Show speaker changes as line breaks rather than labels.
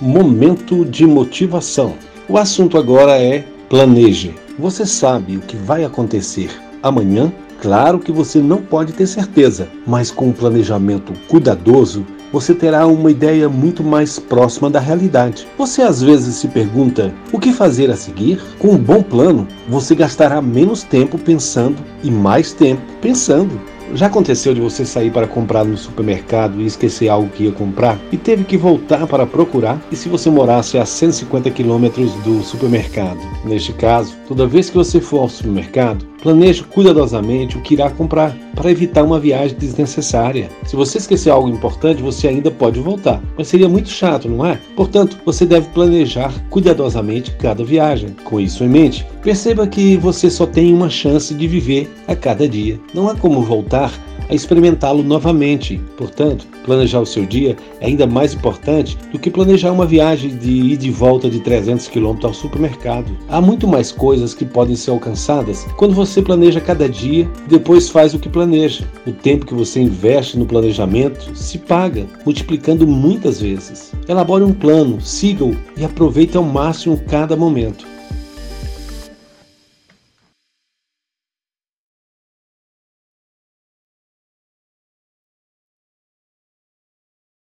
Momento de motivação. O assunto agora é planeje. Você sabe o que vai acontecer amanhã? Claro que você não pode ter certeza, mas com um planejamento cuidadoso, você terá uma ideia muito mais próxima da realidade. Você às vezes se pergunta o que fazer a seguir? Com um bom plano, você gastará menos tempo pensando e mais tempo pensando. Já aconteceu de você sair para comprar no supermercado e esquecer algo que ia comprar e teve que voltar para procurar? E se você morasse a 150 quilômetros do supermercado? Neste caso, toda vez que você for ao supermercado, planeje cuidadosamente o que irá comprar para evitar uma viagem desnecessária. Se você esquecer algo importante, você ainda pode voltar, mas seria muito chato, não é? Portanto, você deve planejar cuidadosamente cada viagem. Com isso em mente, perceba que você só tem uma chance de viver a cada dia. Não há como voltar a experimentá-lo novamente. Portanto, planejar o seu dia é ainda mais importante do que planejar uma viagem de ida e de volta de 300 km ao supermercado. Há muito mais coisas que podem ser alcançadas quando você planeja cada dia e depois faz o que planeja. O tempo que você investe no planejamento se paga, multiplicando muitas vezes. Elabore um plano, siga-o e aproveite ao máximo cada momento.